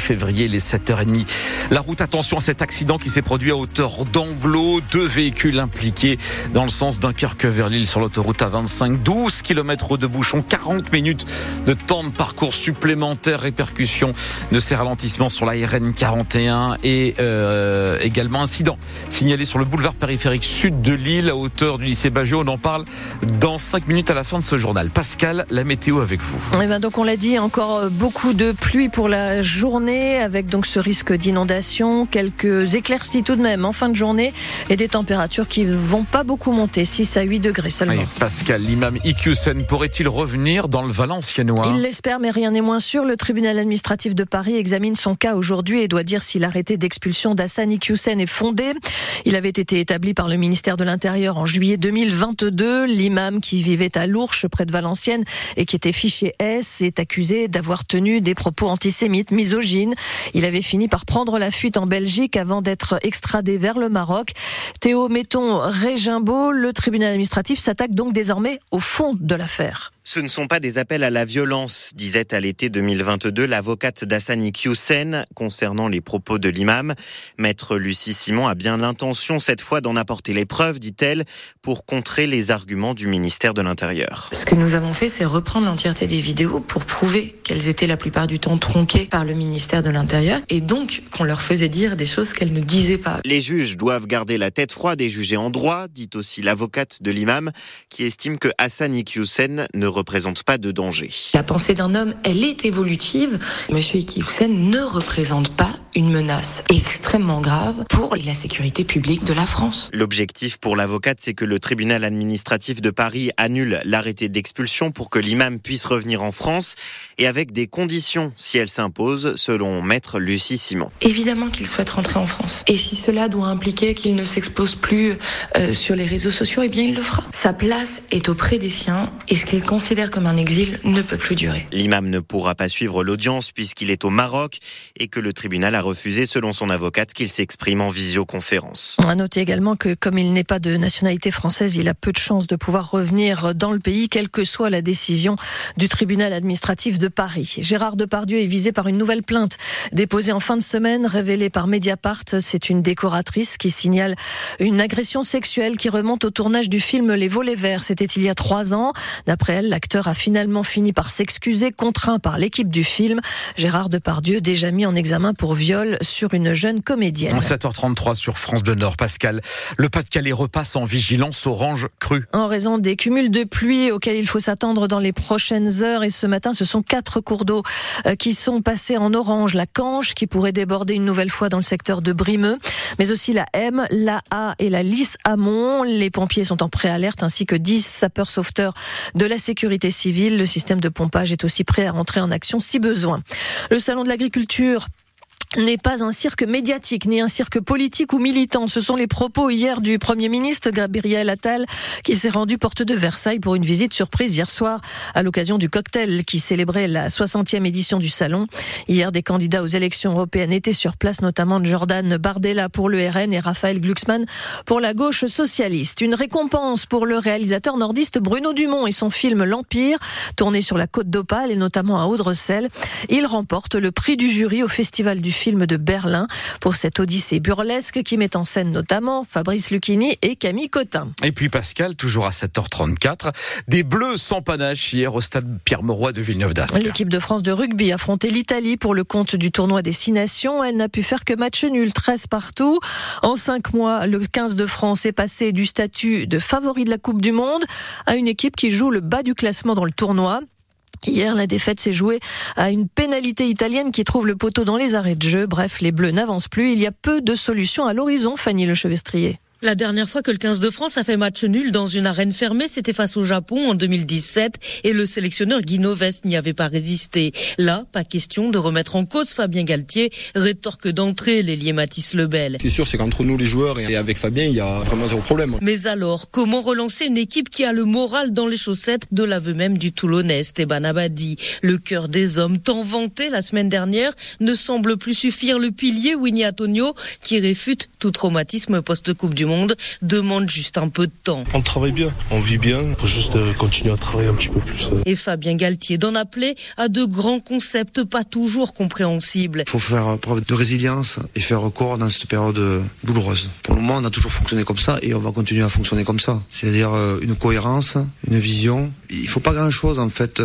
février, les 7h30. La route, attention à cet accident qui s'est produit à hauteur d'Anglo. Deux véhicules impliqués dans le sens Dunkerque vers Lille sur l'autoroute A25. 12 km de bouchon, 40 minutes de temps de parcours supplémentaire. Répercussion de ces ralentissements sur la RN 41 et euh, également incident signalé sur le boulevard périphérique sud de Lille à hauteur du lycée Baggio. On en parle dans 5 minutes à la fin de ce journal. Pascal, la météo avec vous. Eh ben donc on l'a dit, encore beaucoup de pluie pour la journée avec donc ce risque d'inondation, quelques éclaircies tout de même en fin de journée et des températures qui vont pas beaucoup monter, 6 à 8 degrés seulement. Pascal, l'imam Iqiyoussen pourrait-il revenir dans le Il l'espère, mais rien n'est moins sûr. Le tribunal administratif de Paris examine son cas aujourd'hui et doit dire si l'arrêté d'expulsion d'Hassan Iqiyoussen est fondé. Il avait été établi par le ministère de l'Intérieur en juillet 2022. L'imam qui vivait à Lourches, près de Valenciennes, et qui était fiché S, est accusé d'avoir tenu des propos antisémites, misogynes il avait fini par prendre la fuite en Belgique avant d'être extradé vers le Maroc. Théo Metton Régimbault, le tribunal administratif s'attaque donc désormais au fond de l'affaire. Ce ne sont pas des appels à la violence, disait à l'été 2022 l'avocate d'Assani Kyusen concernant les propos de l'imam. Maître Lucie Simon a bien l'intention cette fois d'en apporter les preuves, dit-elle, pour contrer les arguments du ministère de l'Intérieur. Ce que nous avons fait, c'est reprendre l'entièreté des vidéos pour prouver qu'elles étaient la plupart du temps tronquées par le ministère de l'Intérieur et donc qu'on leur faisait dire des choses qu'elles ne disaient pas. Les juges doivent garder la tête froide et juger en droit, dit aussi l'avocate de l'imam, qui estime que Hassan Iqiyoussen ne représente pas de danger. La pensée d'un homme, elle est évolutive. Monsieur Iqiyoussen ne représente pas une menace extrêmement grave pour la sécurité publique de la France. L'objectif pour l'avocate, c'est que le tribunal administratif de Paris annule l'arrêté d'expulsion pour que l'imam puisse revenir en France et avec des conditions si elle s'impose, selon maître Lucie Simon. Évidemment qu'il souhaite rentrer en France. Et si cela doit impliquer qu'il ne s'expose plus euh, sur les réseaux sociaux, eh bien il le fera. Sa place est auprès des siens et ce qu'il considère comme un exil ne peut plus durer. L'imam ne pourra pas suivre l'audience puisqu'il est au Maroc et que le tribunal a refusé, selon son avocate, qu'il s'exprime en visioconférence. On a noté également que comme il n'est pas de nationalité française, il a peu de chances de pouvoir revenir dans le pays, quelle que soit la décision du tribunal administratif de Paris. Gérard Depardieu est visé par une nouvelle plainte déposée en fin de semaine, révélée par Mediapart. C'est une décoratrice qui signale une agression sexuelle qui remonte au tournage du film Les Volets Verts. C'était il y a trois ans. D'après elle, l'acteur a finalement fini par s'excuser, contraint par l'équipe du film. Gérard Depardieu, déjà mis en examen pour viol sur une jeune comédienne. 7h33 sur France Bleu Nord, Pascal. Le Pas-de-Calais repasse en vigilance orange crue. En raison des cumuls de pluie auxquels il faut s'attendre dans les prochaines heures. Et ce matin, ce sont quatre cours d'eau euh, qui sont passés en orange. La Canche qui pourrait déborder une nouvelle fois dans le secteur de Brimeux, mais aussi la M, la A et la Lys Amont. Les pompiers sont en préalerte ainsi que 10 sapeurs sauveteurs de la sécurité civile. Le système de pompage est aussi prêt à entrer en action si besoin. Le salon de l'agriculture n'est pas un cirque médiatique ni un cirque politique ou militant. Ce sont les propos hier du Premier ministre Gabriel Attal qui s'est rendu porte de Versailles pour une visite surprise hier soir à l'occasion du cocktail qui célébrait la 60e édition du salon. Hier, des candidats aux élections européennes étaient sur place, notamment Jordan Bardella pour le RN et Raphaël Glucksmann pour la gauche socialiste. Une récompense pour le réalisateur nordiste Bruno Dumont et son film L'Empire, tourné sur la côte d'Opale et notamment à Audrecel. Il remporte le prix du jury au Festival du film de Berlin pour cette odyssée burlesque qui met en scène notamment Fabrice Lucchini et Camille Cotin. Et puis Pascal, toujours à 7h34, des Bleus sans panache hier au stade Pierre-Mauroy de Villeneuve-d'Ascq. L'équipe de France de rugby affrontait l'Italie pour le compte du tournoi des Six Nations. Elle n'a pu faire que match nul, 13 partout. En cinq mois, le 15 de France est passé du statut de favori de la Coupe du Monde à une équipe qui joue le bas du classement dans le tournoi. Hier, la défaite s'est jouée à une pénalité italienne qui trouve le poteau dans les arrêts de jeu. Bref, les Bleus n'avancent plus. Il y a peu de solutions à l'horizon, Fanny Le Chevestrier. La dernière fois que le 15 de France a fait match nul dans une arène fermée, c'était face au Japon en 2017 et le sélectionneur Guy Noves n'y avait pas résisté. Là, pas question de remettre en cause Fabien Galtier, rétorque d'entrée l'ailier Mathis Lebel. C'est sûr, c'est qu'entre nous les joueurs et avec Fabien, il y a vraiment zéro problème. Mais alors, comment relancer une équipe qui a le moral dans les chaussettes de l'aveu même du Toulonnais, Esteban Abadi? Le cœur des hommes, tant vanté la semaine dernière, ne semble plus suffire le pilier Winnie Antonio qui réfute tout traumatisme post-Coupe du Monde Monde demande juste un peu de temps. On travaille bien, on vit bien, il faut juste euh, continuer à travailler un petit peu plus. Euh. Et Fabien Galtier d'en appeler à de grands concepts pas toujours compréhensibles. Il faut faire preuve de résilience et faire recours dans cette période douloureuse. Pour le moment, on a toujours fonctionné comme ça et on va continuer à fonctionner comme ça. C'est-à-dire une cohérence, une vision. Il faut pas grand-chose en fait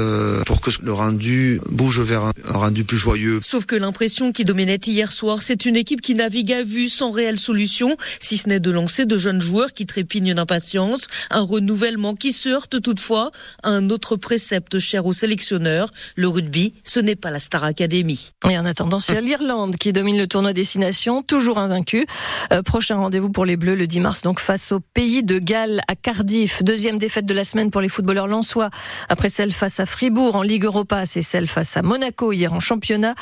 pour que le rendu bouge vers un rendu plus joyeux. Sauf que l'impression qui dominait hier soir, c'est une équipe qui navigue à vue sans réelle solution, si ce n'est de lancer de jeunes joueurs qui trépignent d'impatience, un renouvellement qui se heurte toutefois à un autre précepte cher aux sélectionneurs, le rugby, ce n'est pas la Star Academy. Et en attendant, c'est l'Irlande qui domine le tournoi destination, toujours invaincu. Euh, prochain rendez-vous pour les Bleus le 10 mars, donc face au pays de Galles à Cardiff. Deuxième défaite de la semaine pour les footballeurs lensois, après celle face à Fribourg en Ligue Europa, c'est celle face à Monaco hier en championnat.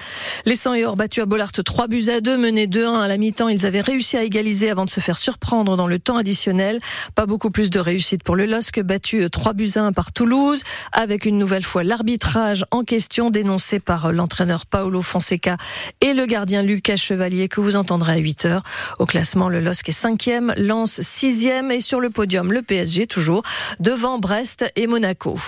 Les 100 et or battus à Bollard 3 buts à 2, menés 2-1 à la mi-temps. Ils avaient réussi à égaliser avant de se faire surprendre dans le temps additionnel. Pas beaucoup plus de réussite pour le LOSC, battu 3 buts à 1 par Toulouse, avec une nouvelle fois l'arbitrage en question dénoncé par l'entraîneur Paolo Fonseca et le gardien Lucas Chevalier que vous entendrez à 8 heures. Au classement, le LOSC est 5e, Lens 6e et sur le podium, le PSG toujours devant Brest et Monaco.